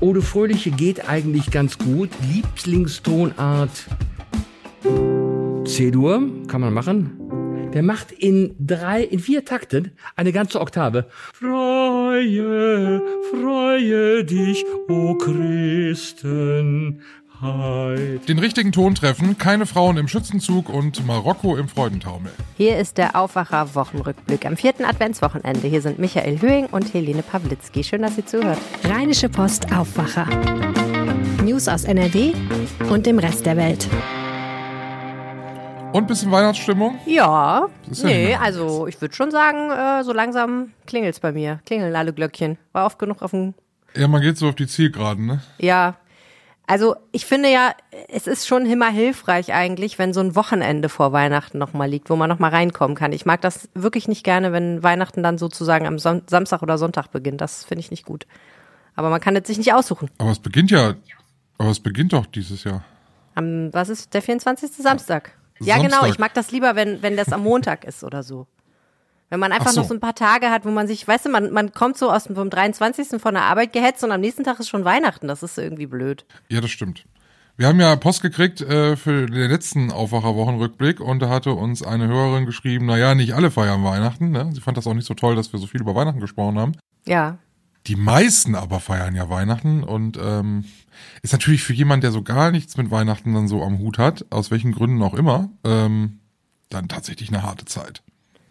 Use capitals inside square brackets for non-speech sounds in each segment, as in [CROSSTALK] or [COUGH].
Ode Fröhliche geht eigentlich ganz gut. Lieblingstonart C-Dur, kann man machen. Der macht in drei, in vier Takten eine ganze Oktave. Freue, freue dich, o Christen. Den richtigen Ton treffen, keine Frauen im Schützenzug und Marokko im Freudentaumel. Hier ist der Aufwacher Wochenrückblick am vierten Adventswochenende. Hier sind Michael Höhing und Helene Pawlitzki. Schön, dass ihr zuhört. Rheinische Post Aufwacher. News aus NRW und dem Rest der Welt. Und bisschen Weihnachtsstimmung? Ja. Nee, also ich würde schon sagen, äh, so langsam klingelt's bei mir. Klingeln alle Glöckchen. War oft genug auf dem. Ja, man geht so auf die Zielgeraden, ne? Ja, also ich finde ja, es ist schon immer hilfreich eigentlich, wenn so ein Wochenende vor Weihnachten nochmal liegt, wo man nochmal reinkommen kann. Ich mag das wirklich nicht gerne, wenn Weihnachten dann sozusagen am Son Samstag oder Sonntag beginnt. Das finde ich nicht gut. Aber man kann es sich nicht aussuchen. Aber es beginnt ja, aber es beginnt doch dieses Jahr. Am, was ist der 24. Samstag? Ja, Samstag. genau. Ich mag das lieber, wenn, wenn das am Montag ist oder so. Wenn man einfach Ach so. noch so ein paar Tage hat, wo man sich, weißt du, man, man kommt so aus dem vom 23. von der Arbeit gehetzt und am nächsten Tag ist schon Weihnachten. Das ist irgendwie blöd. Ja, das stimmt. Wir haben ja Post gekriegt äh, für den letzten Aufwacher-Wochenrückblick und da hatte uns eine Hörerin geschrieben, naja, nicht alle feiern Weihnachten. Ne? Sie fand das auch nicht so toll, dass wir so viel über Weihnachten gesprochen haben. Ja. Die meisten aber feiern ja Weihnachten und ähm, ist natürlich für jemand, der so gar nichts mit Weihnachten dann so am Hut hat, aus welchen Gründen auch immer, ähm, dann tatsächlich eine harte Zeit.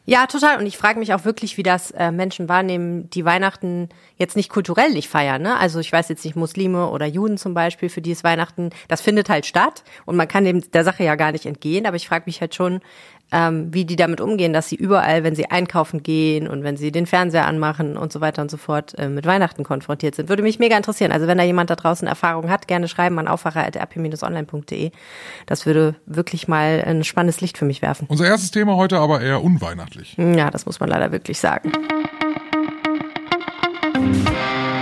Ja, total. Und ich frage mich auch wirklich, wie das äh, Menschen wahrnehmen, die Weihnachten jetzt nicht kulturell nicht feiern. Ne? Also ich weiß jetzt nicht, Muslime oder Juden zum Beispiel, für die ist Weihnachten, das findet halt statt und man kann dem der Sache ja gar nicht entgehen. Aber ich frage mich halt schon, ähm, wie die damit umgehen, dass sie überall, wenn sie einkaufen gehen und wenn sie den Fernseher anmachen und so weiter und so fort, äh, mit Weihnachten konfrontiert sind. Würde mich mega interessieren. Also wenn da jemand da draußen Erfahrung hat, gerne schreiben an aufwacher.rp-online.de. Das würde wirklich mal ein spannendes Licht für mich werfen. Unser erstes Thema heute aber eher unweihnachtlich. Ja, das muss man leider wirklich sagen.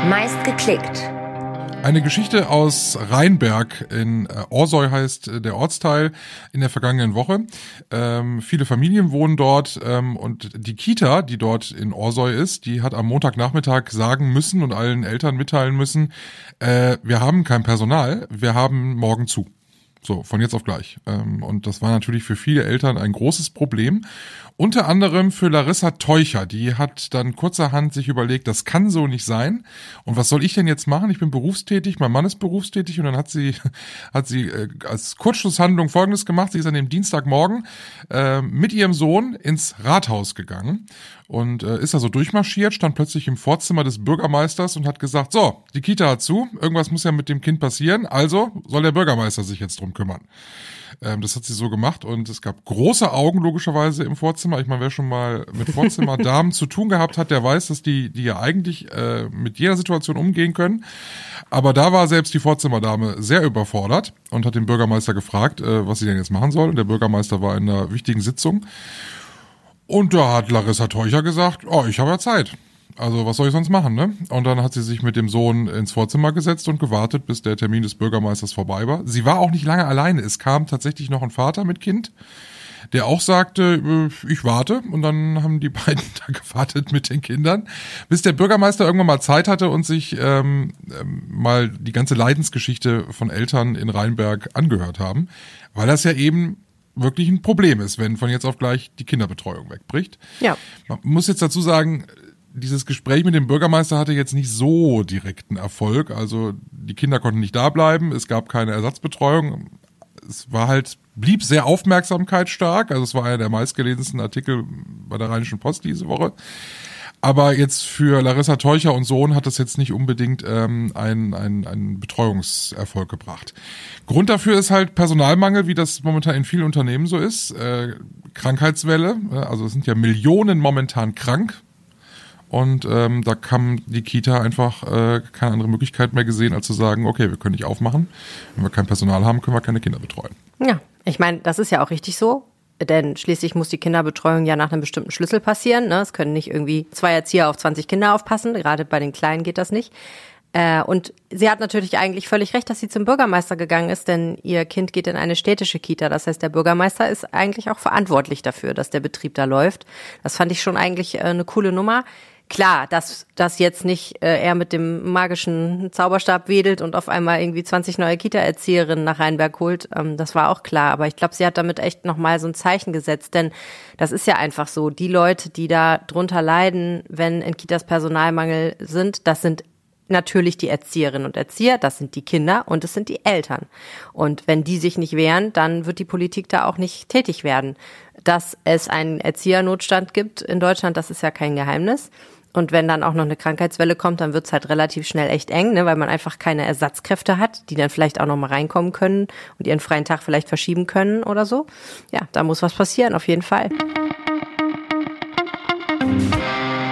Meist geklickt. Eine Geschichte aus Rheinberg in äh, Orsoy heißt äh, der Ortsteil in der vergangenen Woche. Ähm, viele Familien wohnen dort ähm, und die Kita, die dort in Orsoy ist, die hat am Montagnachmittag sagen müssen und allen Eltern mitteilen müssen, äh, wir haben kein Personal, wir haben morgen zu. So, von jetzt auf gleich. Ähm, und das war natürlich für viele Eltern ein großes Problem. Unter anderem für Larissa Teucher. Die hat dann kurzerhand sich überlegt, das kann so nicht sein. Und was soll ich denn jetzt machen? Ich bin berufstätig, mein Mann ist berufstätig. Und dann hat sie, [LAUGHS] hat sie äh, als Kurzschlusshandlung Folgendes gemacht. Sie ist an dem Dienstagmorgen äh, mit ihrem Sohn ins Rathaus gegangen und äh, ist da so durchmarschiert, stand plötzlich im Vorzimmer des Bürgermeisters und hat gesagt, so, die Kita hat zu, irgendwas muss ja mit dem Kind passieren, also soll der Bürgermeister sich jetzt drum kümmern. Ähm, das hat sie so gemacht und es gab große Augen logischerweise im Vorzimmer. Ich meine, wer schon mal mit Vorzimmerdamen [LAUGHS] zu tun gehabt hat, der weiß, dass die, die ja eigentlich äh, mit jeder Situation umgehen können. Aber da war selbst die Vorzimmerdame sehr überfordert und hat den Bürgermeister gefragt, äh, was sie denn jetzt machen soll. Und der Bürgermeister war in einer wichtigen Sitzung. Und da hat Larissa Teucher gesagt, oh, ich habe ja Zeit. Also was soll ich sonst machen, ne? Und dann hat sie sich mit dem Sohn ins Vorzimmer gesetzt und gewartet, bis der Termin des Bürgermeisters vorbei war. Sie war auch nicht lange alleine. Es kam tatsächlich noch ein Vater mit Kind, der auch sagte, äh, ich warte. Und dann haben die [LAUGHS] beiden da gewartet mit den Kindern, bis der Bürgermeister irgendwann mal Zeit hatte und sich ähm, ähm, mal die ganze Leidensgeschichte von Eltern in Rheinberg angehört haben, weil das ja eben wirklich ein Problem ist, wenn von jetzt auf gleich die Kinderbetreuung wegbricht. Ja. Man muss jetzt dazu sagen, dieses Gespräch mit dem Bürgermeister hatte jetzt nicht so direkten Erfolg. Also die Kinder konnten nicht da bleiben, es gab keine Ersatzbetreuung. Es war halt, blieb sehr aufmerksamkeitsstark. Also es war einer der meistgelesensten Artikel bei der Rheinischen Post diese Woche. Aber jetzt für Larissa Teucher und Sohn hat das jetzt nicht unbedingt ähm, einen, einen, einen Betreuungserfolg gebracht. Grund dafür ist halt Personalmangel, wie das momentan in vielen Unternehmen so ist. Äh, Krankheitswelle, äh, also es sind ja Millionen momentan krank. Und ähm, da kam die Kita einfach äh, keine andere Möglichkeit mehr gesehen, als zu sagen, okay, wir können nicht aufmachen. Wenn wir kein Personal haben, können wir keine Kinder betreuen. Ja, ich meine, das ist ja auch richtig so. Denn schließlich muss die Kinderbetreuung ja nach einem bestimmten Schlüssel passieren. Ne? Es können nicht irgendwie zwei Erzieher auf 20 Kinder aufpassen. Gerade bei den Kleinen geht das nicht. Äh, und sie hat natürlich eigentlich völlig recht, dass sie zum Bürgermeister gegangen ist, denn ihr Kind geht in eine städtische Kita. Das heißt, der Bürgermeister ist eigentlich auch verantwortlich dafür, dass der Betrieb da läuft. Das fand ich schon eigentlich äh, eine coole Nummer. Klar, dass das jetzt nicht äh, er mit dem magischen Zauberstab wedelt und auf einmal irgendwie 20 neue Kita-Erzieherinnen nach Rheinberg holt, ähm, das war auch klar. Aber ich glaube, sie hat damit echt nochmal so ein Zeichen gesetzt, denn das ist ja einfach so. Die Leute, die da drunter leiden, wenn in Kitas Personalmangel sind, das sind natürlich die Erzieherinnen und Erzieher, das sind die Kinder und es sind die Eltern. Und wenn die sich nicht wehren, dann wird die Politik da auch nicht tätig werden. Dass es einen Erziehernotstand gibt in Deutschland, das ist ja kein Geheimnis. Und wenn dann auch noch eine Krankheitswelle kommt, dann wird's halt relativ schnell echt eng, ne, weil man einfach keine Ersatzkräfte hat, die dann vielleicht auch noch mal reinkommen können und ihren freien Tag vielleicht verschieben können oder so. Ja, da muss was passieren, auf jeden Fall.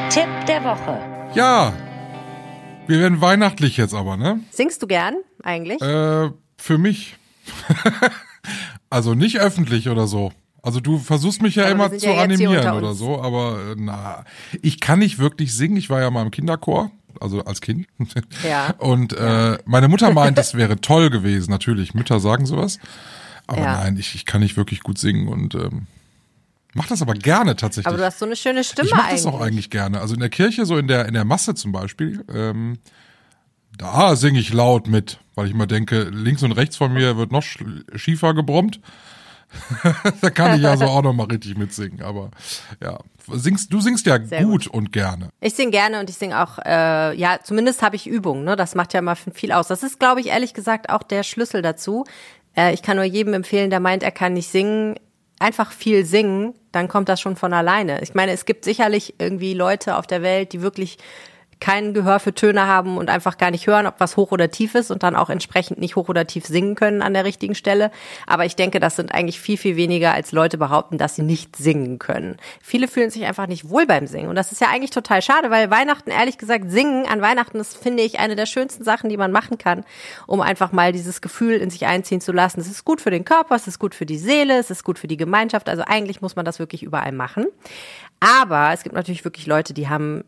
Tipp der Woche. Ja, wir werden weihnachtlich jetzt aber, ne? Singst du gern eigentlich? Äh, für mich. [LAUGHS] also nicht öffentlich oder so. Also du versuchst mich ja Aber immer zu ja animieren oder so, aber äh, na, ich kann nicht wirklich singen. Ich war ja mal im Kinderchor, also als Kind. [LAUGHS] Ja. Und äh, meine Mutter meint, das [LAUGHS] wäre toll gewesen. Natürlich, Mütter sagen sowas. Aber Ja. nein, ich, ich kann nicht wirklich gut singen und ähm, mach das aber gerne tatsächlich. Aber du hast so eine schöne Stimme ich mache eigentlich. das auch eigentlich gerne. Also in der Kirche, so in der in der Masse zum Beispiel, ähm, da singe ich laut mit, weil ich immer denke, links und rechts von mir wird noch sch- schiefer gebrummt. [LAUGHS] da kann ich also auch noch mal richtig mitsingen. Aber ja, singst du singst ja Sehr gut, und gerne. Ich singe gerne und ich singe auch, äh, ja, zumindest habe ich Übung, ne? Das macht ja mal viel aus. Das ist, glaube ich, ehrlich gesagt auch der Schlüssel dazu. Äh, ich kann nur jedem empfehlen, der meint, er kann nicht singen, einfach viel singen, dann kommt das schon von alleine. Ich meine, es gibt sicherlich irgendwie Leute auf der Welt, die wirklich kein Gehör für Töne haben und einfach gar nicht hören, ob was hoch oder tief ist und dann auch entsprechend nicht hoch oder tief singen können an der richtigen Stelle. Aber ich denke, das sind eigentlich viel, viel weniger, als Leute behaupten, dass sie nicht singen können. Viele fühlen sich einfach nicht wohl beim Singen. Und das ist ja eigentlich total schade, weil Weihnachten, ehrlich gesagt, Singen an Weihnachten ist, finde ich, eine der schönsten Sachen, die man machen kann, um einfach mal dieses Gefühl in sich einziehen zu lassen. Es ist gut für den Körper, es ist gut für die Seele, es ist gut für die Gemeinschaft. Also eigentlich muss man das wirklich überall machen. Aber es gibt natürlich wirklich Leute, die haben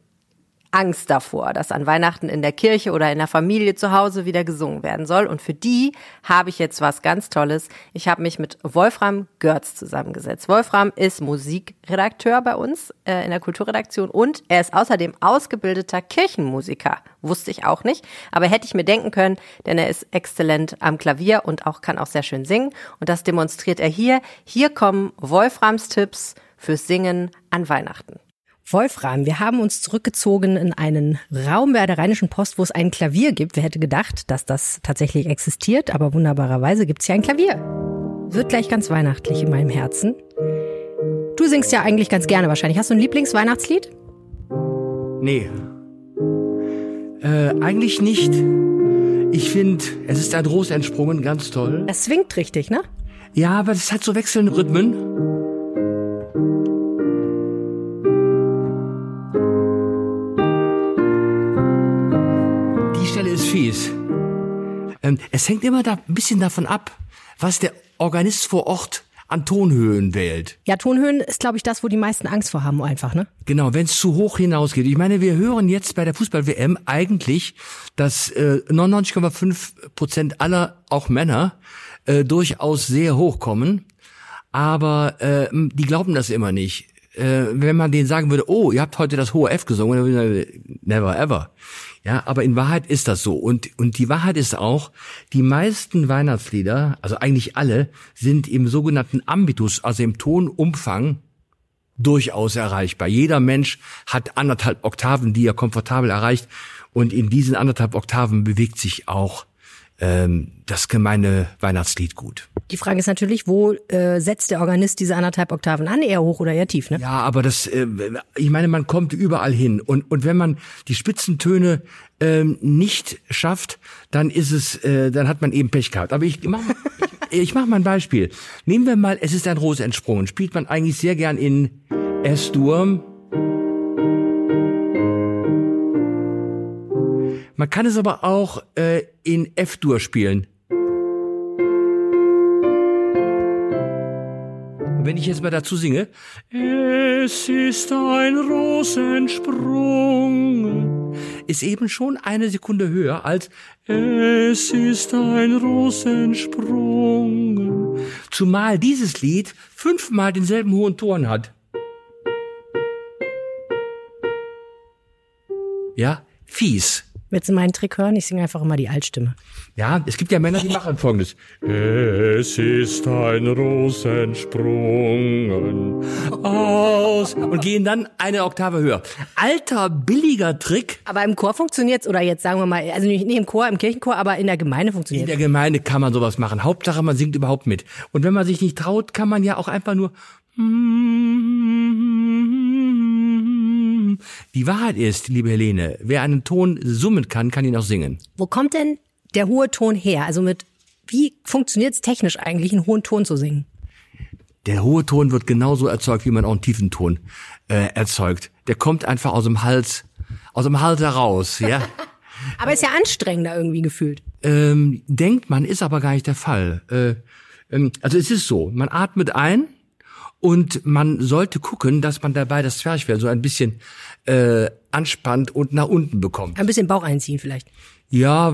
Angst davor, dass an Weihnachten in der Kirche oder in der Familie zu Hause wieder gesungen werden soll. Und für die habe ich jetzt was ganz Tolles. Ich habe mich mit Wolfram Görz zusammengesetzt. Wolfram ist Musikredakteur bei uns äh, in der Kulturredaktion und er ist außerdem ausgebildeter Kirchenmusiker. Wusste ich auch nicht, aber hätte ich mir denken können, denn er ist exzellent am Klavier und auch kann auch sehr schön singen. Und das demonstriert er hier. Hier kommen Wolframs Tipps fürs Singen an Weihnachten. Wolfram, wir haben uns zurückgezogen in einen Raum bei der Rheinischen Post, wo es ein Klavier gibt. Wer hätte gedacht, dass das tatsächlich existiert, aber wunderbarerweise gibt es hier ein Klavier. Wird gleich ganz weihnachtlich in meinem Herzen. Du singst ja eigentlich ganz gerne wahrscheinlich. Hast du ein Lieblingsweihnachtslied? Nee. Äh, eigentlich nicht. Ich finde, es ist ein Ros entsprungen, ganz toll. Das swingt richtig, ne? Ja, aber es hat so wechselnde Rhythmen. Fies. Ähm, es hängt immer da ein bisschen davon ab, was der Organist vor Ort an Tonhöhen wählt. Ja, Tonhöhen ist, glaube ich, das, wo die meisten Angst vor haben, einfach, ne? Genau, wenn es zu hoch hinausgeht. Ich meine, wir hören jetzt bei der Fußball-WM eigentlich, dass äh, 99,5 Prozent aller, auch Männer, äh, durchaus sehr hoch kommen. Aber äh, die glauben das immer nicht. Äh, wenn man denen sagen würde, oh, ihr habt heute das hohe F gesungen, dann würde ich sagen, never ever. Ja, aber in Wahrheit ist das so. Und, und die Wahrheit ist auch, die meisten Weihnachtslieder, also eigentlich alle, sind im sogenannten Ambitus, also im Tonumfang, durchaus erreichbar. Jeder Mensch hat anderthalb Oktaven, die er komfortabel erreicht. Und in diesen anderthalb Oktaven bewegt sich auch ähm, das gemeine Weihnachtslied gut. Die Frage ist natürlich, wo äh, setzt der Organist diese anderthalb Oktaven an? Eher hoch oder eher tief, ne? Ja, aber das, äh, ich meine, man kommt überall hin. Und, und wenn man die Spitzentöne ähm, nicht schafft, dann ist es, äh, dann hat man eben Pech gehabt. Aber ich mach, ich, ich mach mal ein Beispiel. Nehmen wir mal, es ist ein Rose entsprungen. Spielt man eigentlich sehr gern in S-Dur. Man kann es aber auch äh, in F-Dur spielen. Wenn ich jetzt mal dazu singe, es ist ein Rosensprung, ist eben schon eine Sekunde höher als es ist ein Rosensprung. Zumal dieses Lied fünfmal denselben hohen Ton hat. Ja, fies. Willst du meinen Trick hören? Ich singe einfach immer die Altstimme. Ja, es gibt ja Männer, die machen folgendes. Es ist ein Ros entsprungen aus und gehen dann eine Oktave höher. Alter, billiger Trick. Aber im Chor funktioniert's oder jetzt sagen wir mal, also nicht, im Chor, im Kirchenchor, aber in der Gemeinde In funktioniert. der Gemeinde kann man sowas machen. Hauptsache, man singt überhaupt mit. Und wenn man sich nicht traut, kann man ja auch einfach nur die Wahrheit ist, liebe Helene, wer einen Ton summen kann, kann ihn auch singen. Wo kommt denn der hohe Ton her? Also mit wie funktioniert's technisch eigentlich, einen hohen Ton zu singen? Der hohe Ton wird genauso erzeugt, wie man auch einen tiefen Ton äh, erzeugt. Der kommt einfach aus dem Hals, aus dem Hals heraus, [LAUGHS] ja. Aber ist ja anstrengender irgendwie gefühlt. ähm, denkt man, ist aber gar nicht der Fall. Äh, ähm, also es ist so, man atmet ein und man sollte gucken, dass man dabei das Zwerchfell so ein bisschen äh, anspannt und nach unten bekommt. Ein bisschen Bauch einziehen vielleicht. Ja,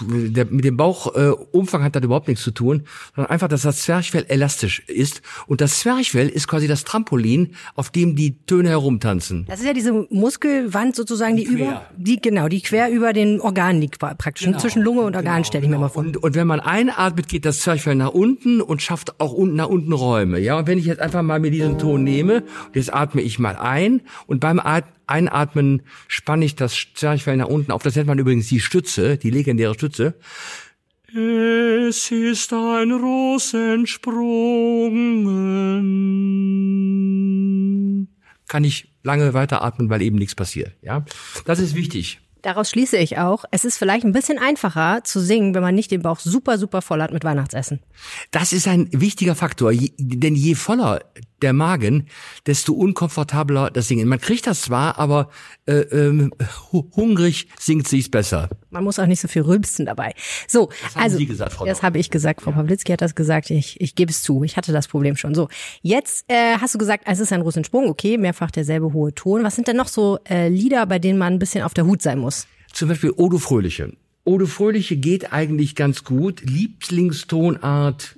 der, mit dem Bauchumfang äh, hat das überhaupt nichts zu tun, sondern einfach, dass das Zwerchfell elastisch ist. Und das Zwerchfell ist quasi das Trampolin, auf dem die Töne herumtanzen. Das ist ja diese Muskelwand sozusagen, die, quer. über, die genau, die quer über den Organen liegt praktisch. Zwischen Lunge und Organ stelle ich mir mal vor. Und, und wenn man einatmet, geht das Zwerchfell nach unten und schafft auch unten nach unten Räume. Ja, und wenn ich jetzt einfach mal mir diesen Ton nehme, jetzt atme ich mal ein und beim At Einatmen spanne ich das Zwerchfell nach unten auf. Das nennt man übrigens die Stütze, die legendäre Stütze. Es ist ein Ros entsprungen. Kann ich lange weiteratmen, weil eben nichts passiert. Ja, das ist wichtig. Daraus schließe ich auch, es ist vielleicht ein bisschen einfacher zu singen, wenn man nicht den Bauch super, super voll hat mit Weihnachtsessen. Das ist ein wichtiger Faktor, je, denn je voller der Magen, desto unkomfortabler das Singen. Man kriegt das zwar, aber äh, hu- hungrig singt sich's besser. Man muss auch nicht so viel rülpsen dabei. So, haben also Sie gesagt, Frau das habe ich gesagt. Frau Pawlitzki hat das gesagt. Ich, ich gebe es zu. Ich hatte das Problem schon. So, jetzt äh, hast du gesagt, es ist ein russischen Sprung. Okay, mehrfach derselbe hohe Ton. Was sind denn noch so äh, Lieder, bei denen man ein bisschen auf der Hut sein muss? Zum Beispiel Odo Fröhliche. Odo Fröhliche geht eigentlich ganz gut. Lieblingstonart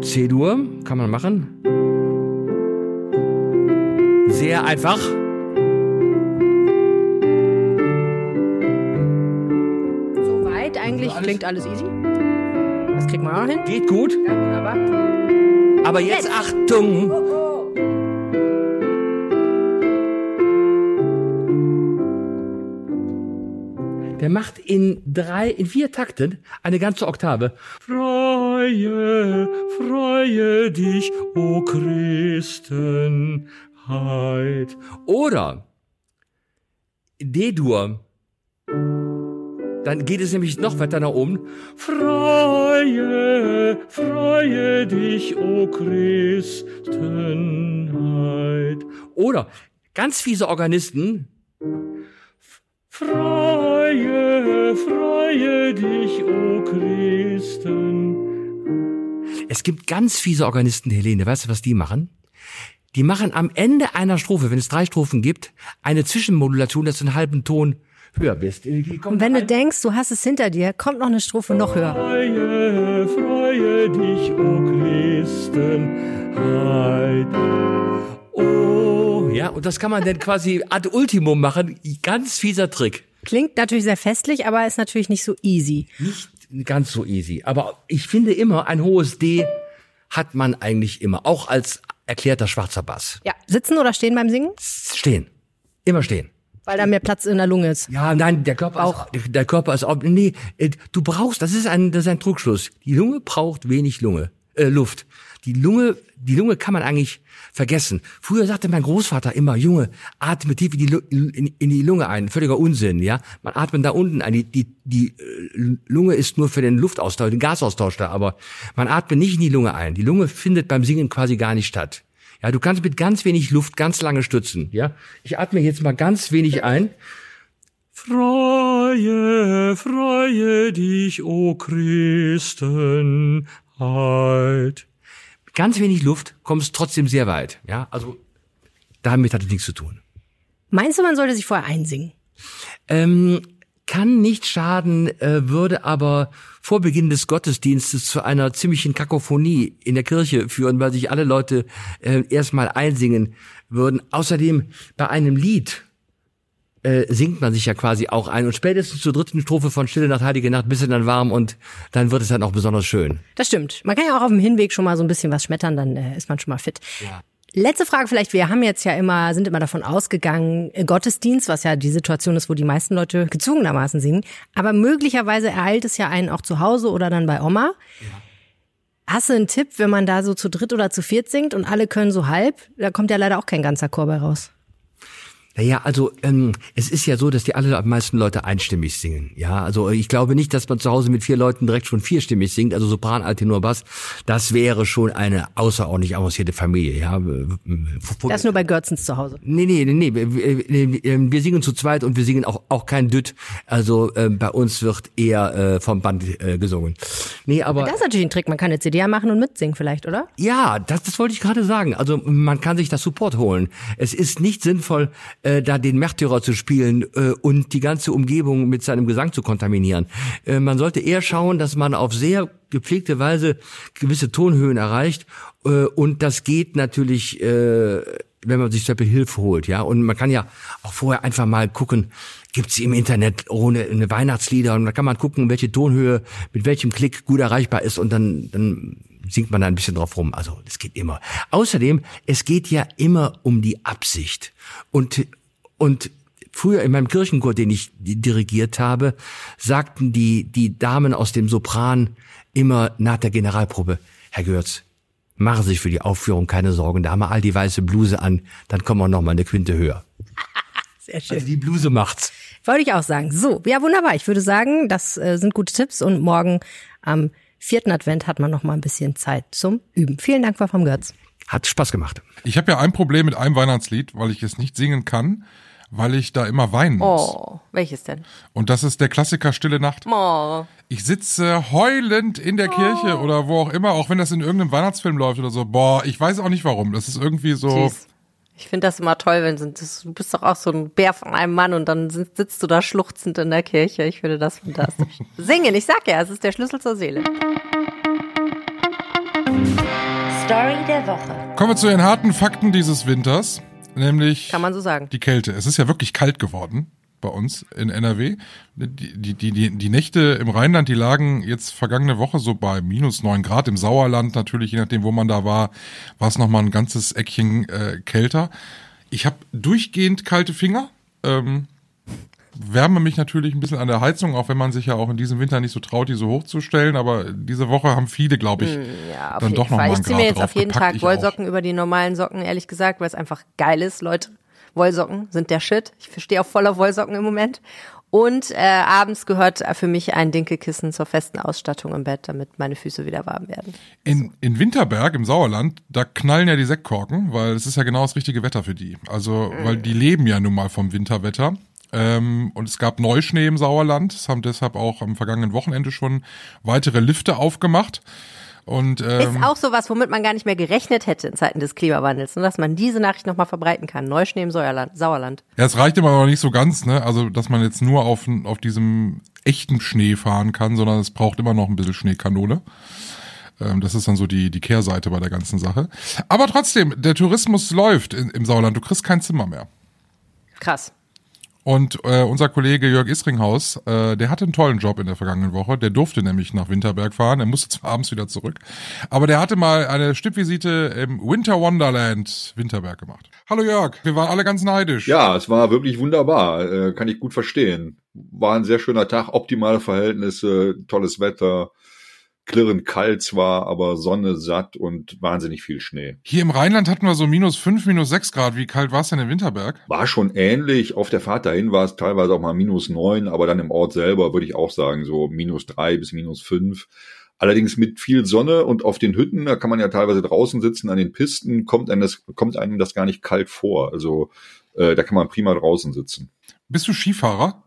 C-Dur, kann man machen. Sehr einfach. Soweit eigentlich klingt alles easy. Das kriegt man auch hin. Geht gut. Ja, wunderbar. Aber jetzt Achtung! Der macht in drei, in vier Takten eine ganze Oktave. Freue, freue dich, o Christenheit. Oder D-Dur. Dann geht es nämlich noch weiter nach oben. Freue, freue dich, o Christenheit. Oder ganz fiese Organisten. Freue, freue dich, o Christen. Es gibt ganz fiese Organisten, Helene. Weißt du, was die machen? Die machen am Ende einer Strophe, wenn es drei Strophen gibt, eine Zwischenmodulation, dass du einen halben Ton höher bist. Kommen Und wenn du denkst, du hast es hinter dir, kommt noch eine Strophe noch höher. Freue, freue dich, o Christenheit. Oh, ja, und das kann man dann quasi ad ultimum machen. Ganz fieser Trick. Klingt natürlich sehr festlich, aber ist natürlich nicht so easy. Nicht ganz so easy. Aber ich finde immer, ein hohes D hat man eigentlich immer. Auch als erklärter schwarzer Bass. Ja, sitzen oder stehen beim Singen? Stehen. Immer stehen. Weil da mehr Platz in der Lunge ist. Ja, nein, der Körper Auch. ist, der Körper ist auch, nee, äh, du brauchst, das ist ein, das ist ein Trugschluss. Die Lunge braucht wenig Lunge, äh, Luft. Die Lunge, die Lunge kann man eigentlich vergessen. Früher sagte mein Großvater immer, Junge, atme tief in die, in, in die Lunge ein. Völliger Unsinn, ja. Man atmet da unten ein. Die, die, die äh, Lunge ist nur für den Luftaustausch, den Gasaustausch da, aber man atmet nicht in die Lunge ein. Die Lunge findet beim Singen quasi gar nicht statt. Ja, du kannst mit ganz wenig Luft ganz lange stützen, ja. Ich atme jetzt mal ganz wenig ein. Freue, freue dich, o Christenheit. Ganz wenig Luft kommst trotzdem sehr weit, ja. Also, damit hat es nichts zu tun. Meinst du, man sollte sich vorher einsingen? Ähm, kann nicht schaden, äh, würde aber vor Beginn des Gottesdienstes zu einer ziemlichen Kakophonie in der Kirche führen, weil sich alle Leute äh, erstmal einsingen würden. Außerdem bei einem Lied äh, singt man sich ja quasi auch ein. Und spätestens zur dritten Strophe von Stille Nacht, Heilige Nacht du dann warm und dann wird es dann auch besonders schön. Das stimmt. Man kann ja auch auf dem Hinweg schon mal so ein bisschen was schmettern, dann äh, ist man schon mal fit. Letzte Frage vielleicht. Wir haben jetzt ja immer, sind immer davon ausgegangen, äh, Gottesdienst, was ja die Situation ist, wo die meisten Leute gezwungenermaßen singen. Aber möglicherweise ereilt es ja einen auch zu Hause oder dann bei Oma. Hast du einen Tipp, wenn man da so zu dritt oder zu viert singt und alle können so halb? Da kommt ja leider auch kein ganzer Chor bei raus. Naja, also ähm, es ist ja so, dass die allermeisten Leute einstimmig singen. Ja, also ich glaube nicht, dass man zu Hause mit vier Leuten direkt schon vierstimmig singt, also Sopran, Altenor, Bass. Das wäre schon eine außerordentlich avancierte Familie. Ja, Das nur bei Görzens zu Hause. Nee, nee, nee, nee. Wir, wir- singen zu zweit und wir singen auch, auch kein Dütt. Also äh, bei uns wird eher äh, vom Band äh, gesungen. Nee, aber Das ist natürlich ein Trick. Man kann eine CD machen und mitsingen vielleicht, oder? ja, das, das wollte ich gerade sagen. Also man kann sich das Support holen. Es ist nicht sinnvoll, äh, da den Märtyrer zu spielen äh, und die ganze Umgebung mit seinem Gesang zu kontaminieren. Äh, man sollte eher schauen, dass man auf sehr gepflegte Weise gewisse Tonhöhen erreicht äh, und das geht natürlich, äh, wenn man sich zum Beispiel Hilfe holt, ja. Und man kann ja auch vorher einfach mal gucken, gibt's im Internet ohne eine Weihnachtslieder und da kann man gucken, welche Tonhöhe mit welchem Klick gut erreichbar ist und dann, dann singt man da ein bisschen drauf rum. Also das geht immer. Außerdem, es geht ja immer um die Absicht. Und, und früher in meinem Kirchenchor, den ich dirigiert habe, sagten die, die Damen aus dem Sopran immer nach der Generalprobe, Herr Görz, machen Sie sich für die Aufführung keine Sorgen, da haben wir all die weiße Bluse an, dann kommen wir noch mal eine Quinte höher. [LAUGHS] Sehr schön. Also die Bluse macht's. Wollte ich auch sagen. So, ja, wunderbar. Ich würde sagen, das äh, sind gute Tipps und morgen am vierten Advent hat man noch mal ein bisschen Zeit zum Üben. Vielen Dank, Wolfram Götz. Hat Spaß gemacht. Ich habe ja ein Problem mit einem Weihnachtslied, weil ich es nicht singen kann, weil ich da immer weinen muss. Oh, welches denn? Und das ist der Klassiker Stille Nacht. Oh, Ich sitze heulend in der Kirche oder wo auch immer, auch wenn das in irgendeinem Weihnachtsfilm läuft oder so. Boah, ich weiß auch nicht warum. Das ist irgendwie so. süß. Ich finde das immer toll, wenn sind, das, du bist doch auch so ein Bär von einem Mann und dann sitzt, sitzt du da schluchzend in der Kirche. Ich finde das fantastisch. [LAUGHS] Singen, ich sag ja, es ist der Schlüssel zur Seele. Story der Woche. Kommen wir zu den harten Fakten dieses Winters, nämlich Kann man so sagen. die Kälte. Es ist ja wirklich kalt geworden bei uns in NRW. Die, die, die, die, die Nächte im Rheinland, die lagen jetzt vergangene Woche so bei minus neun Grad. Im Sauerland natürlich, je nachdem, wo man da war, war es nochmal ein ganzes Eckchen äh, kälter. Ich habe durchgehend kalte Finger. Ähm, wärme mich natürlich ein bisschen an der Heizung, auch wenn man sich ja auch in diesem Winter nicht so traut, die so hochzustellen. Aber diese Woche haben viele, glaube ich, Ja, auf dann doch noch Fall. mal Ich ziehe mir jetzt auf jeden. Tag auch. Wollsocken über die normalen Socken, ehrlich gesagt, weil es einfach geil ist, Leute. Wollsocken sind der Shit. Ich stehe auf voller Wollsocken im Moment. Und äh, abends gehört für mich ein Dinkelkissen zur festen Ausstattung im Bett, damit meine Füße wieder warm werden. In, in Winterberg im Sauerland, da knallen ja die Sektkorken, weil es ist ja genau das richtige Wetter für die. Also, weil die leben ja nun mal vom Winterwetter. Ähm, und es gab Neuschnee im Sauerland. Es haben deshalb auch am vergangenen Wochenende schon weitere Lifte aufgemacht. Und ähm, Ist auch sowas, womit man gar nicht mehr gerechnet hätte in Zeiten des Klimawandels, ne? dass man diese Nachricht nochmal verbreiten kann. Neuschnee im Säuerland, Sauerland. ja, es reicht immer noch nicht so ganz, ne? Also, dass man jetzt nur auf, auf diesem echten Schnee fahren kann, sondern es braucht immer noch ein bisschen Schneekanone. Ähm, Das ist dann so die, die Kehrseite bei der ganzen Sache. Aber trotzdem, der Tourismus läuft in, im Sauerland. Du kriegst kein Zimmer mehr. Krass. Und äh, unser Kollege Jörg Isringhaus, äh, der hatte einen tollen Job in der vergangenen Woche. Der durfte nämlich nach Winterberg fahren. Er musste [LAUGHS] zwar abends wieder zurück. Aber der hatte mal eine Stippvisite im Winter Wonderland Winterberg gemacht. Hallo Jörg, wir waren alle ganz neidisch. Ja, es war wirklich wunderbar. Äh, kann ich gut verstehen. War ein sehr schöner Tag, optimale Verhältnisse, tolles Wetter, klirrend kalt zwar, aber Sonne satt und wahnsinnig viel Schnee. Hier im Rheinland hatten wir so minus fünf, minus sechs Grad. Wie kalt war es denn in Winterberg? War schon ähnlich. Auf der Fahrt dahin war es teilweise auch mal minus neun, aber dann im Ort selber würde ich auch sagen, so minus drei bis minus fünf. Allerdings mit viel Sonne und auf den Hütten, da kann man ja teilweise draußen sitzen an den Pisten, kommt einem das, kommt einem das gar nicht kalt vor. Also äh, da kann man prima draußen sitzen. Bist du Skifahrer?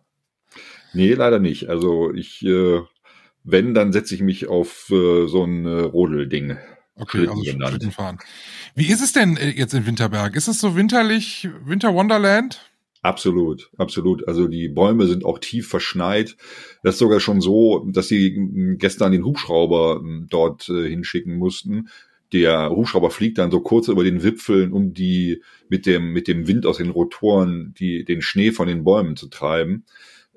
Nee, leider nicht. Also ich, äh, wenn, dann setze ich mich auf äh, so ein äh, Rodelding. Okay, also. Schlitten fahren. Wie ist es denn äh, jetzt in Winterberg? Ist es so winterlich, Winter Wonderland? Absolut, absolut. Also die Bäume sind auch tief verschneit. Das ist sogar schon so, dass sie gestern den Hubschrauber dort äh, hinschicken mussten. der Hubschrauber fliegt dann so kurz über den Wipfeln, um die mit dem mit dem Wind aus den Rotoren die den Schnee von den Bäumen zu treiben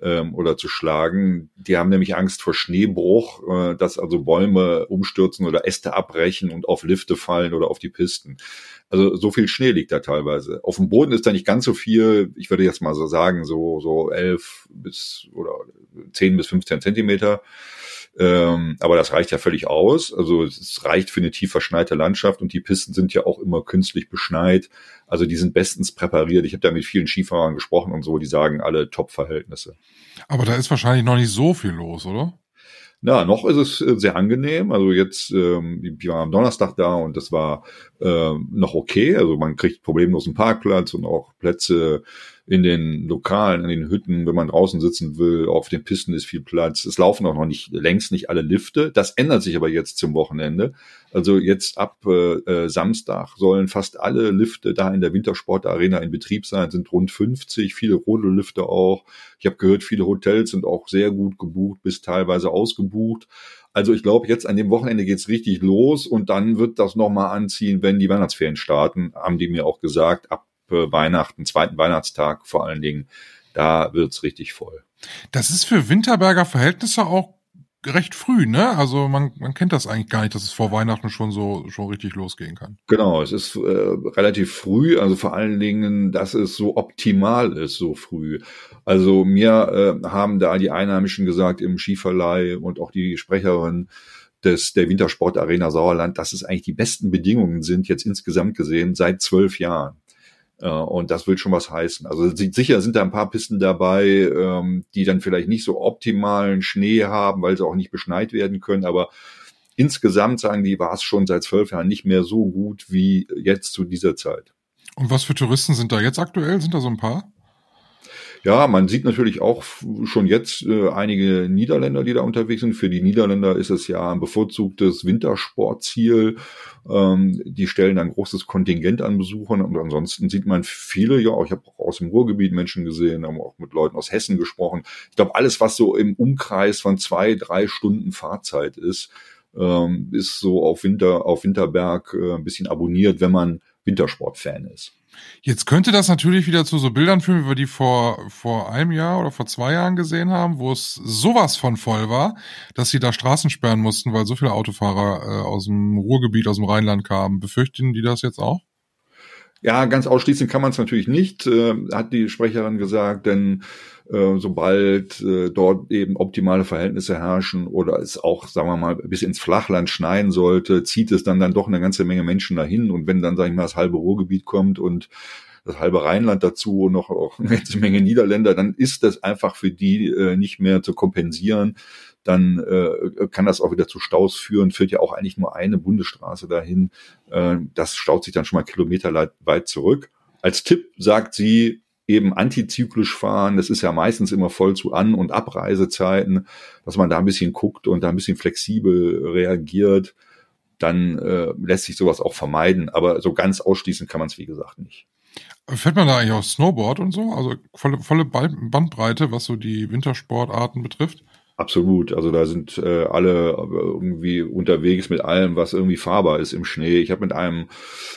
ähm, oder zu schlagen. Die haben nämlich Angst vor Schneebruch, äh, dass also Bäume umstürzen oder Äste abbrechen und auf Lifte fallen oder auf die Pisten. Also so viel Schnee liegt da teilweise. Auf dem Boden ist da nicht ganz so viel. Ich würde jetzt mal so sagen, so, so elf bis oder zehn bis 15 Zentimeter. Ähm, aber das reicht ja völlig aus. Also es reicht für eine tief verschneite Landschaft und die Pisten sind ja auch immer künstlich beschneit. Also die sind bestens präpariert. Ich habe da mit vielen Skifahrern gesprochen und so, die sagen alle Top-Verhältnisse. Aber da ist wahrscheinlich noch nicht so viel los, oder? Na, noch ist es äh, sehr angenehm. Also jetzt, ähm, wir waren am Donnerstag da und das war äh, noch okay. Also man kriegt problemlos einen Parkplatz und auch Plätze in den Lokalen, in den Hütten, wenn man draußen sitzen will, auf den Pisten ist viel Platz. Es laufen auch noch nicht längst nicht alle Lifte. Das ändert sich aber jetzt zum Wochenende. Also jetzt ab äh, äh Samstag sollen fast alle Lifte da in der Wintersportarena in Betrieb sein, sind rund 50, viele Rodellifte auch. Ich habe gehört, viele Hotels sind auch sehr gut gebucht, bis teilweise ausgebucht. Also ich glaube, jetzt an dem Wochenende geht's richtig los und dann wird das nochmal anziehen, wenn die Weihnachtsferien starten, haben die mir auch gesagt, ab Weihnachten, zweiten Weihnachtstag vor allen Dingen, da wird's richtig voll. Das ist für Winterberger Verhältnisse auch recht früh, ne? Also man, man kennt das eigentlich gar nicht, dass es vor Weihnachten schon so schon richtig losgehen kann. Genau, es ist äh, relativ früh, also vor allen Dingen, dass es so optimal ist, so früh. Also mir äh, haben da die Einheimischen gesagt im Skiverleih und auch die Sprecherin des der Wintersportarena Sauerland, dass es eigentlich die besten Bedingungen sind jetzt insgesamt gesehen seit zwölf Jahren. Äh, und das will schon was heißen. Also sicher sind da ein paar Pisten dabei, ähm, die dann vielleicht nicht so optimalen Schnee haben, weil sie auch nicht beschneit werden können. Aber insgesamt sagen die, war es schon seit zwölf Jahren nicht mehr so gut wie jetzt zu dieser Zeit. Und was für Touristen sind da jetzt aktuell? Sind da so ein paar? Ja, man sieht natürlich auch schon jetzt äh, einige Niederländer, die da unterwegs sind. Für die Niederländer ist es ja ein bevorzugtes Wintersportziel. Ähm, die stellen ein großes Kontingent an Besuchern und ansonsten sieht man viele, ja, ich habe auch aus dem Ruhrgebiet Menschen gesehen, haben auch mit Leuten aus Hessen gesprochen. Ich glaube, alles, was so im Umkreis von zwei, drei Stunden Fahrzeit ist, ähm, ist so auf Winter, auf Winterberg äh, ein bisschen abonniert, wenn man Wintersportfan ist. Jetzt könnte das natürlich wieder zu so Bildern führen, wie wir die vor, vor einem Jahr oder vor zwei Jahren gesehen haben, wo es sowas von voll war, dass sie da Straßen sperren mussten, weil so viele Autofahrer äh, aus dem Ruhrgebiet, aus dem Rheinland kamen. Befürchten die das jetzt auch? Ja, ganz ausschließen kann man es natürlich nicht, äh, hat die Sprecherin gesagt, denn äh, sobald äh, dort eben optimale Verhältnisse herrschen oder es auch, sagen wir mal, bis ins Flachland schneien sollte, zieht es dann dann doch eine ganze Menge Menschen dahin. Und wenn dann, sag ich mal, das halbe Ruhrgebiet kommt und das halbe Rheinland dazu und noch auch eine ganze Menge Niederländer, dann ist das einfach für die äh, nicht mehr zu kompensieren. Dann äh, kann das auch wieder zu Staus führen. Führt ja auch eigentlich nur eine Bundesstraße dahin. Äh, das staut sich dann schon mal kilometerweit zurück. Als Tipp sagt sie, eben antizyklisch fahren. Das ist ja meistens immer voll zu An- und Abreisezeiten, dass man da ein bisschen guckt und da ein bisschen flexibel reagiert. Dann äh, lässt sich sowas auch vermeiden. Aber so ganz ausschließen kann man es, wie gesagt, nicht. Fährt man da eigentlich auch Snowboard und so? Also volle, volle Bandbreite, was so die Wintersportarten betrifft? Absolut. Also da sind äh, alle irgendwie unterwegs mit allem, was irgendwie fahrbar ist im Schnee. Ich habe mit einem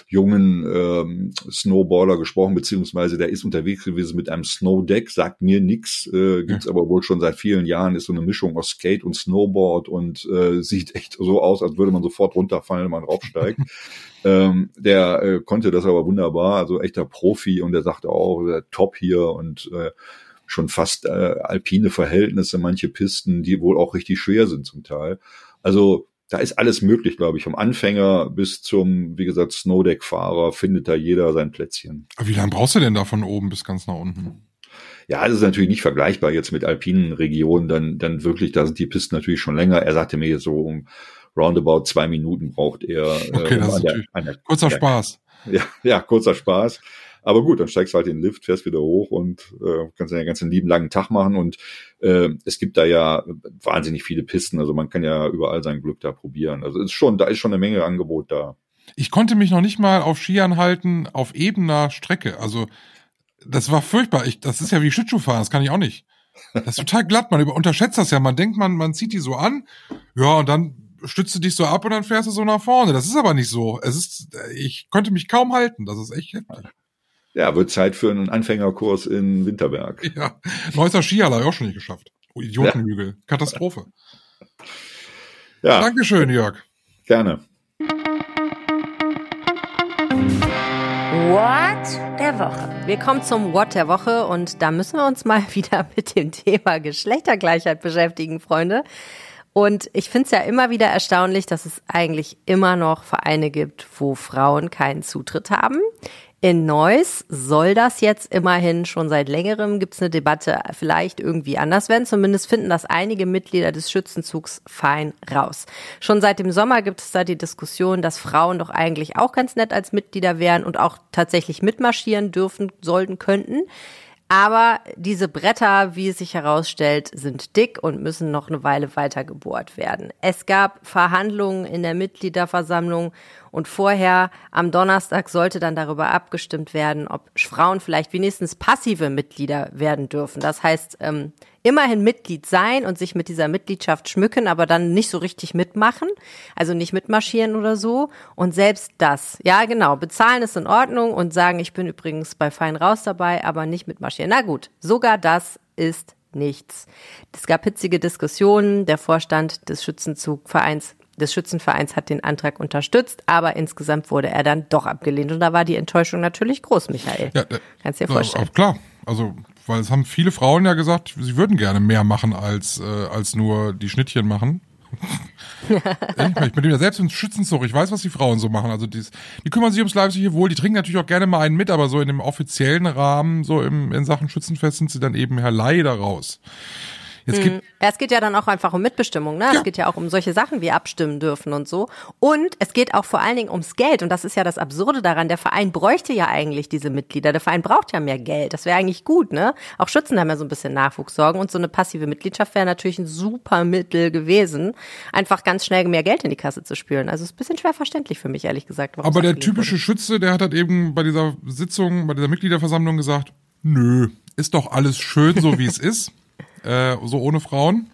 jungen ähm, Snowboarder gesprochen, beziehungsweise der ist unterwegs gewesen mit einem Snowdeck, sagt mir nix, äh, gibt's ja. aber wohl schon seit vielen Jahren, ist so eine Mischung aus Skate und Snowboard und äh, sieht echt so aus, als würde man sofort runterfallen, wenn man draufsteigt. [LAUGHS] ähm, der äh, konnte das aber wunderbar, also echter Profi und der sagte auch, der Top hier und äh, schon fast äh, alpine Verhältnisse, manche Pisten, die wohl auch richtig schwer sind zum Teil. Also da ist alles möglich, glaube ich. Vom Anfänger bis zum, wie gesagt, Snowdeck-Fahrer findet da jeder sein Plätzchen. wie lange brauchst du denn da von oben bis ganz nach unten? Ja, das ist natürlich nicht vergleichbar jetzt mit alpinen Regionen, dann, dann wirklich, da sind die Pisten natürlich schon länger. Er sagte mir jetzt so um roundabout zwei Minuten braucht er. Okay, äh, um das ist der, eine, kurzer ja, Spaß. Ja, ja, kurzer Spaß. Aber gut, dann steigst du halt in den Lift, fährst wieder hoch und äh, kannst dann den ganzen lieben langen Tag machen. Und äh, es gibt da ja wahnsinnig viele Pisten. Also man kann ja überall sein Glück da probieren. Also ist schon, da ist schon eine Menge Angebot da. Ich konnte mich noch nicht mal auf Skiern halten auf ebener Strecke. Also das war furchtbar. Ich, das ist ja wie Schlittschuhfahren, das kann ich auch nicht. Das ist total glatt. Man unterschätzt das ja. Man denkt, man, man zieht die so an. Ja, und dann stützt du dich so ab und dann fährst du so nach vorne. Das ist aber nicht so. Es ist, ich konnte mich kaum halten. Das ist echt heftig. Ja, wird Zeit für einen Anfängerkurs in Winterberg. Ja, Neusser Skihalle habe ich auch schon nicht geschafft. Oh, Idiotenhügel. Katastrophe. Ja, Dankeschön, Jörg. gerne. What der Woche. Wir kommen zum What der Woche und da müssen wir uns mal [LAUGHS] wieder mit dem Thema Geschlechtergleichheit beschäftigen, Freunde. Und ich finde es ja immer wieder erstaunlich, dass es eigentlich immer noch Vereine gibt, wo Frauen keinen Zutritt haben. In Neuss soll das jetzt immerhin schon seit längerem, gibt es eine Debatte, vielleicht irgendwie anders werden. Zumindest finden das einige Mitglieder des Schützenzugs fein raus. Schon seit dem Sommer gibt es da die Diskussion, dass Frauen doch eigentlich auch ganz nett als Mitglieder wären und auch tatsächlich mitmarschieren dürfen, sollten, könnten. Aber diese Bretter, wie es sich herausstellt, sind dick und müssen noch eine Weile weiter gebohrt werden. Es gab Verhandlungen in der Mitgliederversammlung und vorher am Donnerstag sollte dann darüber abgestimmt werden, ob Frauen vielleicht wenigstens passive Mitglieder werden dürfen. Das heißt, ähm, immerhin Mitglied sein und sich mit dieser Mitgliedschaft schmücken, aber dann nicht so richtig mitmachen, also nicht mitmarschieren oder so. Und selbst das, ja genau, bezahlen ist in Ordnung und sagen, ich bin übrigens bei Fein raus dabei, aber nicht mitmarschieren. Na gut, sogar das ist nichts. Es gab hitzige Diskussionen. Der Vorstand des Schützenzugvereins des Schützenvereins hat den Antrag unterstützt, aber insgesamt wurde er dann doch abgelehnt. Und da war die Enttäuschung natürlich groß, Michael. Ja, Kannst dir ja, vorstellen. auch klar. Also, weil es haben viele Frauen ja gesagt, sie würden gerne mehr machen als, äh, als nur die Schnittchen machen. [LAUGHS] ich bin ja selbst im Schützenzug. Ich weiß, was die Frauen so machen. Also dies, die kümmern sich ums leibliche Wohl. Die trinken natürlich auch gerne mal einen mit, aber so in dem offiziellen Rahmen, so im, in Sachen Schützenfest sind sie dann eben ja leider raus. Jetzt gibt, Ja, es geht ja dann auch einfach um Mitbestimmung, ne? Ja. Es geht ja auch um solche Sachen wie abstimmen dürfen und so. Und es geht auch vor allen Dingen ums Geld. Und das ist ja das Absurde daran. Der Verein bräuchte ja eigentlich diese Mitglieder. Der Verein braucht ja mehr Geld. Das wäre eigentlich gut, ne? Auch Schützen haben ja so ein bisschen Nachwuchssorgen. Und so eine passive Mitgliedschaft wäre natürlich ein super Mittel gewesen, einfach ganz schnell mehr Geld in die Kasse zu spülen. Also ist ein bisschen schwer verständlich für mich, ehrlich gesagt. aber es der typische wurde. Schütze, der hat halt eben bei dieser Sitzung, bei dieser Mitgliederversammlung gesagt, nö, ist doch alles schön, so wie es [LAUGHS] ist, äh, so ohne Frauen.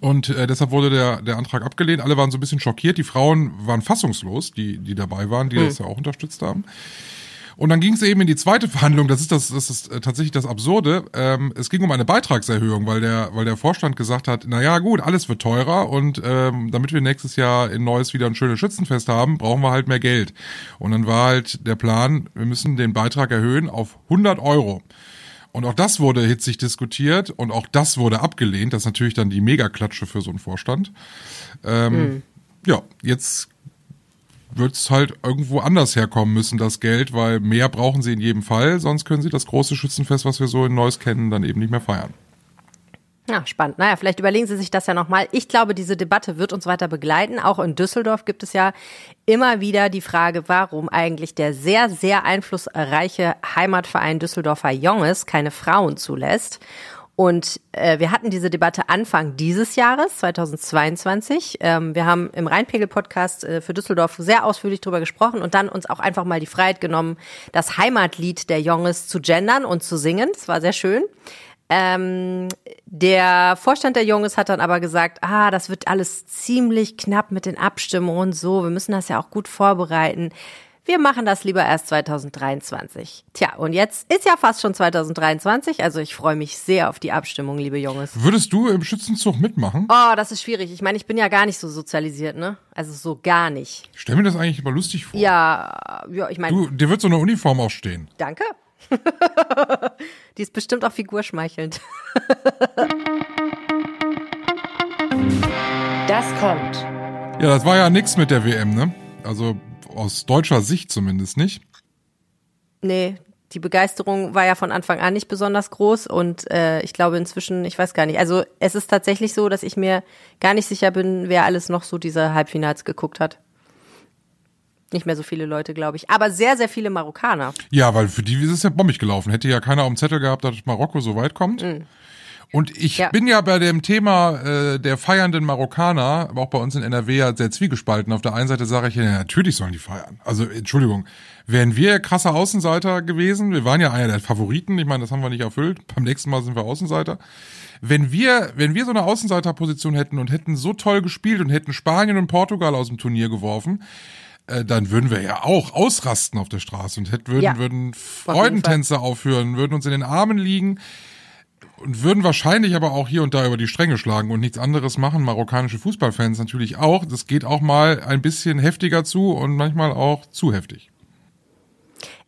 Und äh, deshalb wurde der, der Antrag abgelehnt. Alle waren so ein bisschen schockiert. Die Frauen waren fassungslos, die, die dabei waren, die das ja auch unterstützt haben. Und dann ging es eben in die zweite Verhandlung. Das ist das, das ist äh, tatsächlich das Absurde. Ähm, es ging um eine Beitragserhöhung, weil der, weil der Vorstand gesagt hat: Na ja, gut, alles wird teurer und ähm, damit wir nächstes Jahr in Neues wieder ein schönes Schützenfest haben, brauchen wir halt mehr Geld. Und dann war halt der Plan: Wir müssen den Beitrag erhöhen auf 100 Euro. Und auch das wurde hitzig diskutiert und auch das wurde abgelehnt. Das ist natürlich dann die Megaklatsche für so einen Vorstand. Ähm, Ja, jetzt wird es halt irgendwo anders herkommen müssen, das Geld, weil mehr brauchen sie in jedem Fall, sonst können sie das große Schützenfest, was wir so in Neuss kennen, dann eben nicht mehr feiern. Ja, spannend. Naja, vielleicht überlegen Sie sich das ja nochmal. Ich glaube, diese Debatte wird uns weiter begleiten. Auch in Düsseldorf gibt es ja immer wieder die Frage, warum eigentlich der sehr, sehr einflussreiche Heimatverein Düsseldorfer Jonges keine Frauen zulässt. Und äh, wir hatten diese Debatte Anfang dieses Jahres, 2022. Ähm, wir haben im Rheinpegel-Podcast äh, für Düsseldorf sehr ausführlich drüber gesprochen und dann uns auch einfach mal die Freiheit genommen, das Heimatlied der Jonges zu gendern und zu singen. Das war sehr schön. Ähm, der Vorstand der Junges hat dann aber gesagt, ah, das wird alles ziemlich knapp mit den Abstimmungen und so. Wir müssen das ja auch gut vorbereiten. Wir machen das lieber erst 2023. Tja, und jetzt ist ja fast schon 2023, also ich freue mich sehr auf die Abstimmung, liebe Junges. Würdest du im Schützenzug mitmachen? Oh, das ist schwierig. Ich meine, ich bin ja gar nicht so sozialisiert, ne? Also so gar nicht. Ich stell mir das eigentlich immer lustig vor. Ja, ja, ich meine, Du, dir wird so eine Uniform auch stehen. danke. [LAUGHS] die ist bestimmt auch figurschmeichelnd. Das kommt. Ja, das war ja nix mit der WM, ne? Also aus deutscher Sicht zumindest nicht. Nee, die Begeisterung war ja von Anfang an nicht besonders groß und äh, ich glaube inzwischen, ich weiß gar nicht. Also es ist tatsächlich so, dass ich mir gar nicht sicher bin, wer alles noch so diese Halbfinals geguckt hat. Nicht mehr so viele Leute, glaube ich. Aber sehr, sehr viele Marokkaner. Ja, weil für die ist es ja bombig gelaufen. Hätte ja keiner auf dem Zettel gehabt, dass Marokko so weit kommt. Und ich Ja. bin ja bei dem Thema äh, der feiernden Marokkaner, aber auch bei uns in NRW ja sehr zwiegespalten. Auf der einen Seite sage ich, ja, natürlich sollen die feiern. Also Entschuldigung, wären wir krasser Außenseiter gewesen, wir waren ja einer der Favoriten, ich meine, das haben wir nicht erfüllt, beim nächsten Mal sind wir Außenseiter. wenn wir, wenn wir so eine Außenseiterposition hätten und hätten so toll gespielt und hätten Spanien und Portugal aus dem Turnier geworfen, äh, dann würden wir ja auch ausrasten auf der Straße und hätten, würden, Ja, würden Freudentänze aufführen, würden uns in den Armen liegen und würden wahrscheinlich aber auch hier und da über die Stränge schlagen und nichts anderes machen. Marokkanische Fußballfans natürlich auch. Das geht auch mal ein bisschen heftiger zu und manchmal auch zu heftig.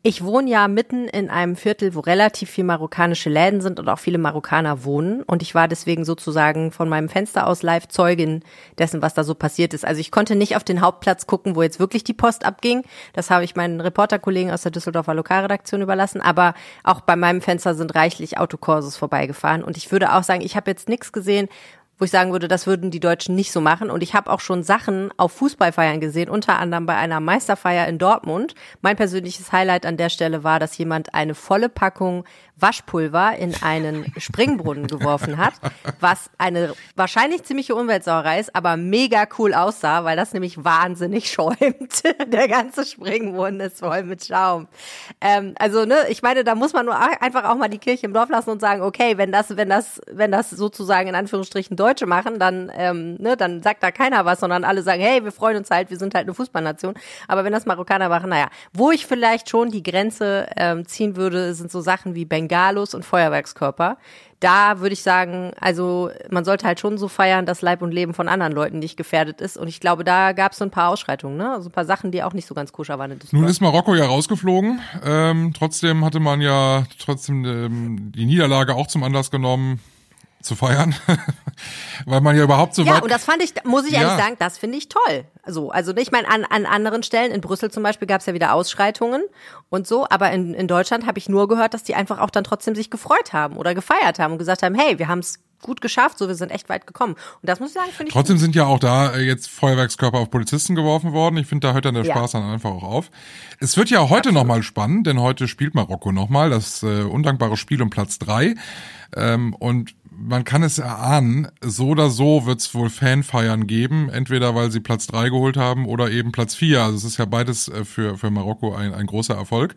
Ich wohne ja mitten in einem Viertel, wo relativ viel marokkanische Läden sind und auch viele Marokkaner wohnen. Und ich war deswegen sozusagen von meinem Fenster aus live Zeugin dessen, was da so passiert ist. Also ich konnte nicht auf den Hauptplatz gucken, wo jetzt wirklich die Post abging. Das habe ich meinen Reporterkollegen aus der Düsseldorfer Lokalredaktion überlassen. Aber auch bei meinem Fenster sind reichlich Autokurses vorbeigefahren. Und ich würde auch sagen, ich habe jetzt nichts gesehen, wo ich sagen würde, das würden die Deutschen nicht so machen. Und ich habe auch schon Sachen auf Fußballfeiern gesehen, unter anderem bei einer Meisterfeier in Dortmund. Mein persönliches Highlight an der Stelle war, dass jemand eine volle Packung Waschpulver in einen Springbrunnen geworfen hat, was eine wahrscheinlich ziemliche Umweltsauerei ist, aber mega cool aussah, weil das nämlich wahnsinnig [LAUGHS] schäumt. Der ganze Springbrunnen ist voll mit Schaum. Ähm, also, ne, ich meine, da muss man nur einfach auch mal die Kirche im Dorf lassen und sagen, okay, wenn das, wenn das, wenn das sozusagen in Anführungsstrichen Deutsche machen, dann, ähm, ne, dann sagt da keiner was, sondern alle sagen, hey, wir freuen uns halt, wir sind halt eine Fußballnation. Aber wenn das Marokkaner machen, naja, wo ich vielleicht schon die Grenze ähm, ziehen würde, sind so Sachen wie Bengalos und Feuerwerkskörper. Da würde ich sagen, also man sollte halt schon so feiern, dass Leib und Leben von anderen Leuten nicht gefährdet ist. Und ich glaube, da gab es so ein paar Ausschreitungen, ne? Also ein paar Sachen, die auch nicht so ganz koscher waren. Nun ist Marokko ja rausgeflogen. Ähm, trotzdem hatte man ja trotzdem ähm, die Niederlage auch zum Anlass genommen zu feiern, [LAUGHS] weil man ja überhaupt so Ja, und das fand ich, muss ich Ja. ehrlich sagen, das finde ich toll. So, also ich meine, an, an anderen Stellen, in Brüssel zum Beispiel gab es ja wieder Ausschreitungen und so, aber in, in Deutschland habe ich nur gehört, dass die einfach auch dann trotzdem sich gefreut haben oder gefeiert haben und gesagt haben, hey, wir haben es gut geschafft, so wir sind echt weit gekommen. Und das muss ich sagen, finde ich Trotzdem gut. sind ja auch da äh, jetzt Feuerwerkskörper auf Polizisten geworfen worden. Ich finde, da hört dann der Ja. Spaß dann einfach auch auf. Es wird ja heute nochmal spannend, denn heute spielt Marokko nochmal das äh, undankbare Spiel um Platz drei. Ähm, und man kann es erahnen, so oder so wird es wohl Fanfeiern geben, entweder weil sie Platz drei geholt haben oder eben Platz vier. Also es ist ja beides äh, für, für Marokko ein, ein großer Erfolg.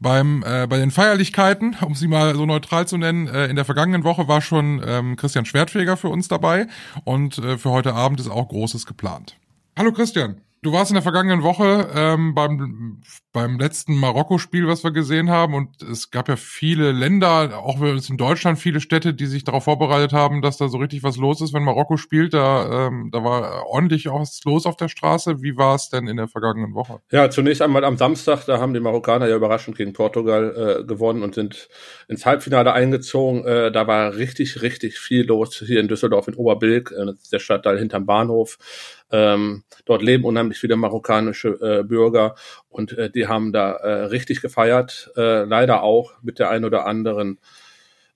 Beim, äh, bei den Feierlichkeiten, um sie mal so neutral zu nennen, äh, in der vergangenen Woche war schon ähm, Christian Schwertfeger für uns dabei und äh, für heute Abend ist auch Großes geplant. Hallo Christian, du warst in der vergangenen Woche ähm, beim, beim letzten Marokko-Spiel, was wir gesehen haben und es gab ja viele Länder, auch bei uns in Deutschland, viele Städte, die sich darauf vorbereitet haben, dass da so richtig was los ist, wenn Marokko spielt. Da, ähm, da war ordentlich auch was los auf der Straße. Wie war es denn in der vergangenen Woche? Ja, zunächst einmal am Samstag, da haben die Marokkaner ja überraschend gegen Portugal äh, gewonnen und sind ins Halbfinale eingezogen. Äh, da war richtig, richtig viel los hier in Düsseldorf in Oberbilk, äh, der Stadtteil hinterm Bahnhof. Ähm, dort leben unheimlich viele marokkanische äh, Bürger und äh, die haben da äh, richtig gefeiert. Äh, leider auch mit der ein oder anderen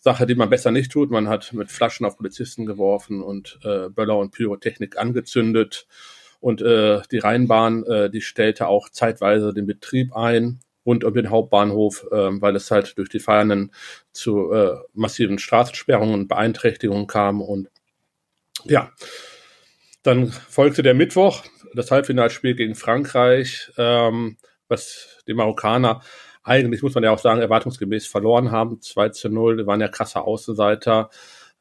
Sache, die man besser nicht tut. Man hat mit Flaschen auf Polizisten geworfen und äh, Böller und Pyrotechnik angezündet. Und äh, die Rheinbahn, äh, die stellte auch zeitweise den Betrieb ein rund um den Hauptbahnhof, äh, weil es halt durch die Feiernden zu äh, massiven Straßensperrungen und Beeinträchtigungen kam. Und ja, dann folgte der Mittwoch, das Halbfinalspiel gegen Frankreich, ähm, was die Marokkaner eigentlich, muss man ja auch sagen, erwartungsgemäß verloren haben. 2 zu 0, die waren ja krasse Außenseiter.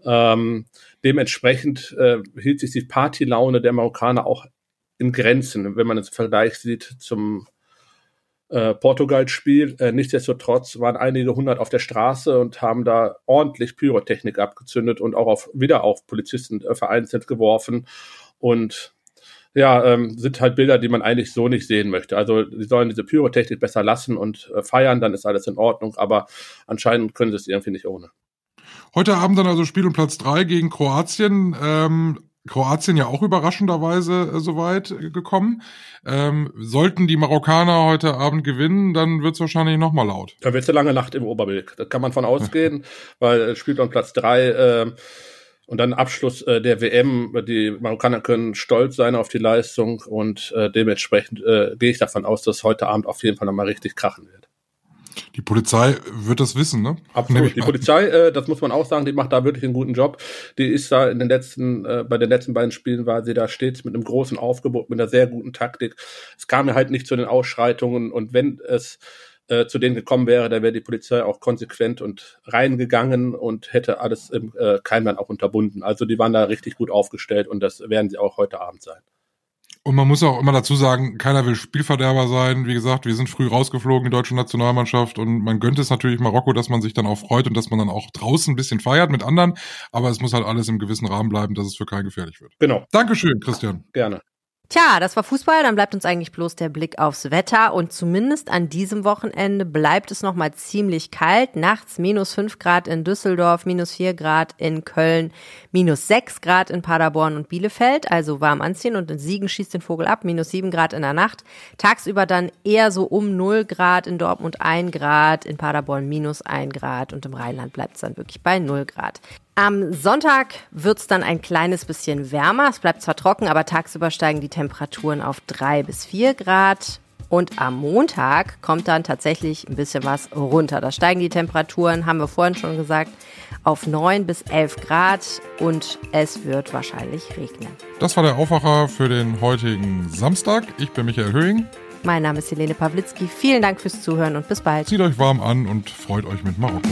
Ähm, dementsprechend äh, hielt sich die Partylaune der Marokkaner auch in Grenzen, wenn man es im Vergleich sieht zum äh, Portugal-Spiel. Äh, nichtsdestotrotz waren einige hundert auf der Straße und haben da ordentlich Pyrotechnik abgezündet und auch auf, wieder auf Polizisten äh, vereinzelt geworfen. Und ja, ähm, sind halt Bilder, die man eigentlich so nicht sehen möchte. Also sie sollen diese Pyrotechnik besser lassen und äh, feiern, dann ist alles in Ordnung, aber anscheinend können sie es irgendwie nicht ohne. Heute Abend dann also Spiel um Platz drei gegen Kroatien. Ähm, Kroatien ja auch überraschenderweise äh, soweit äh, gekommen. Ähm, sollten die Marokkaner heute Abend gewinnen, dann wird's wahrscheinlich nochmal laut. Da wird es eine lange Nacht im Oberbilk. Da kann man von ausgehen, [LAUGHS] weil es spielt um Platz drei äh, und dann Abschluss äh, der WM. Die Marokkaner können stolz sein auf die Leistung und äh, dementsprechend äh, gehe ich davon aus, dass heute Abend auf jeden Fall nochmal richtig krachen wird. Die Polizei wird das wissen, ne? Absolut. Die. Polizei, äh, das muss man auch sagen, die macht da wirklich einen guten Job. Die ist da in den letzten, äh, bei den letzten beiden Spielen war sie da stets mit einem großen Aufgebot, mit einer sehr guten Taktik. Es kam ja halt nicht zu den Ausschreitungen und wenn es äh, zu denen gekommen wäre, da wäre die Polizei auch konsequent und reingegangen und hätte alles im äh, Keimland auch unterbunden. Also die waren da richtig gut aufgestellt und das werden sie auch heute Abend sein. Und man muss auch immer dazu sagen, keiner will Spielverderber sein. Wie gesagt, wir sind früh rausgeflogen, die deutsche Nationalmannschaft. Und man gönnt es natürlich Marokko, dass man sich dann auch freut und dass man dann auch draußen ein bisschen feiert mit anderen. Aber es muss halt alles im gewissen Rahmen bleiben, dass es für keinen gefährlich wird. Genau. Dankeschön, Christian. Gerne. Tja, das war Fußball, dann bleibt uns eigentlich bloß der Blick aufs Wetter und zumindest an diesem Wochenende bleibt es nochmal ziemlich kalt. Nachts minus fünf Grad in Düsseldorf, minus vier Grad in Köln, minus sechs Grad in Paderborn und Bielefeld, also warm anziehen und in Siegen schießt den Vogel ab, minus sieben Grad in der Nacht. Tagsüber dann eher so um null Grad in Dortmund ein Grad, in Paderborn minus ein Grad und im Rheinland bleibt es dann wirklich bei null Grad. Am Sonntag wird's dann ein kleines bisschen wärmer. Es bleibt zwar trocken, aber tagsüber steigen die Temperaturen auf drei bis vier Grad. Und am Montag kommt dann tatsächlich ein bisschen was runter. Da steigen die Temperaturen, haben wir vorhin schon gesagt, auf neun bis elf Grad und es wird wahrscheinlich regnen. Das war der Aufwacher für den heutigen Samstag. Ich bin Michael Höhing. Mein Name ist Helene Pawlitzki. Vielen Dank fürs Zuhören und bis bald. Zieht euch warm an und freut euch mit Marokko.